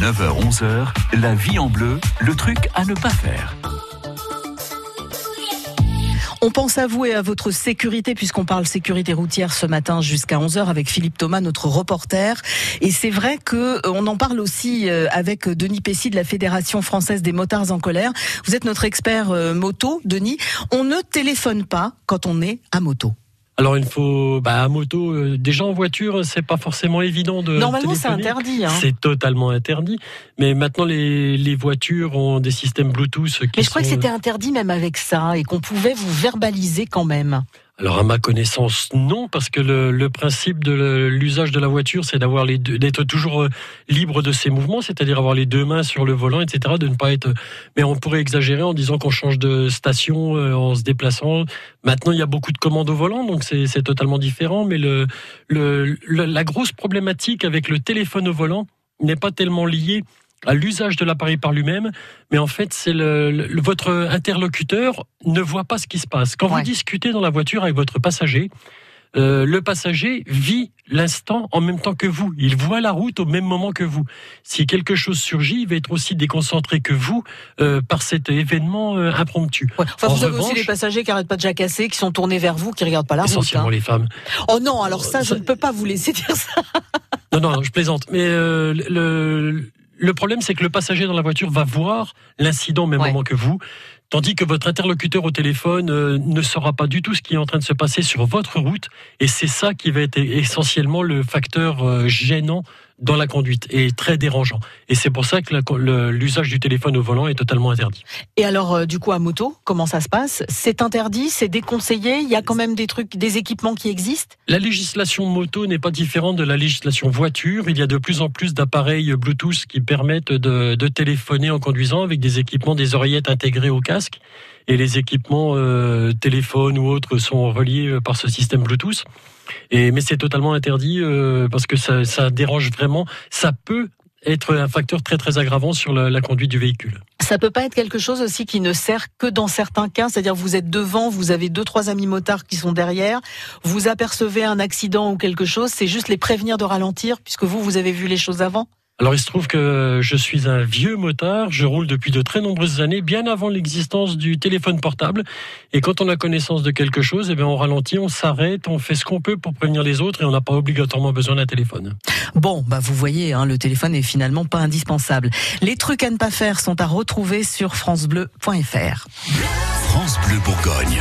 9h-11h, la vie en bleu, le truc à ne pas faire. On pense à vous et à votre sécurité puisqu'on parle sécurité routière ce matin jusqu'à 11h avec Philippe Thomas, notre reporter. Et c'est vrai que euh, on en parle aussi euh, avec Denis Pessy de la Fédération française des motards en colère. Vous êtes notre expert euh, moto, Denis. On ne téléphone pas quand on est à moto. Alors il faut, bah, à moto, euh, déjà en voiture, c'est pas forcément évident de. Normalement, c'est interdit. Hein. C'est totalement interdit. Mais maintenant, les, les, voitures ont des systèmes Bluetooth. Qui Mais je crois que c'était interdit même avec ça et qu'on pouvait vous verbaliser quand même. Alors à ma connaissance, non, parce que le, le principe de l'usage de la voiture, c'est d'avoir les d'être toujours euh, libre de ses mouvements, c'est-à-dire avoir les deux mains sur le volant, etc. De ne pas être. Mais on pourrait exagérer en disant qu'on change de station euh, en se déplaçant. Maintenant, il y a beaucoup de commandes au volant, donc c'est totalement différent. Mais le, le, la grosse problématique avec le téléphone au volant n'est pas tellement liée à l'usage de l'appareil par lui-même, mais en fait, c'est le, votre interlocuteur ne voit pas ce qui se passe. Quand vous discutez dans la voiture avec votre passager, euh, le passager vit l'instant en même temps que vous. Il voit la route au même moment que vous. Si quelque chose surgit, il va être aussi déconcentré que vous euh, par cet événement euh, impromptu. Enfin, vous avez aussi les passagers qui n'arrêtent pas de jacasser, qui sont tournés vers vous, qui regardent pas la route. Essentiellement hein. les femmes. Oh non, alors ça, je ne peux pas vous laisser dire ça. non, non, je plaisante. Mais le, le problème, c'est que le passager dans la voiture va voir l'incident au même moment que vous, tandis que votre interlocuteur au téléphone euh, ne saura pas du tout ce qui est en train de se passer sur votre route. Et c'est ça qui va être essentiellement le facteur euh, gênant dans la conduite et très dérangeant. Et c'est pour ça que l'usage du téléphone au volant est totalement interdit. Et alors, euh, du coup, à moto, comment ça se passe? C'est interdit? C'est déconseillé? Il y a quand même des trucs, des équipements qui existent? La législation moto n'est pas différente de la législation voiture. Il y a de plus en plus d'appareils Bluetooth qui permettent de, de, téléphoner en conduisant avec des équipements, des oreillettes intégrées au casque. Et les équipements euh, téléphones ou autres sont reliés euh, par ce système Bluetooth. Et, mais c'est totalement interdit euh, parce que ça, ça, dérange vraiment. Ça peut être un facteur très très aggravant sur la, la, conduite du véhicule. Ça peut pas être quelque chose aussi qui ne sert que dans certains cas, c'est-à-dire vous êtes devant, vous avez deux trois amis motards qui sont derrière, vous apercevez un accident ou quelque chose, c'est juste les prévenir de ralentir puisque vous vous avez vu les choses avant. Alors il se trouve que je suis un vieux motard, je roule depuis de très nombreuses années, bien avant l'existence du téléphone portable. Et quand on a connaissance de quelque chose, eh bien on ralentit, on s'arrête, on fait ce qu'on peut pour prévenir les autres et on n'a pas obligatoirement besoin d'un téléphone. Bon, bah vous voyez, hein, le téléphone est finalement pas indispensable. Les trucs à ne pas faire sont à retrouver sur francebleu.fr. France Bleu Bourgogne.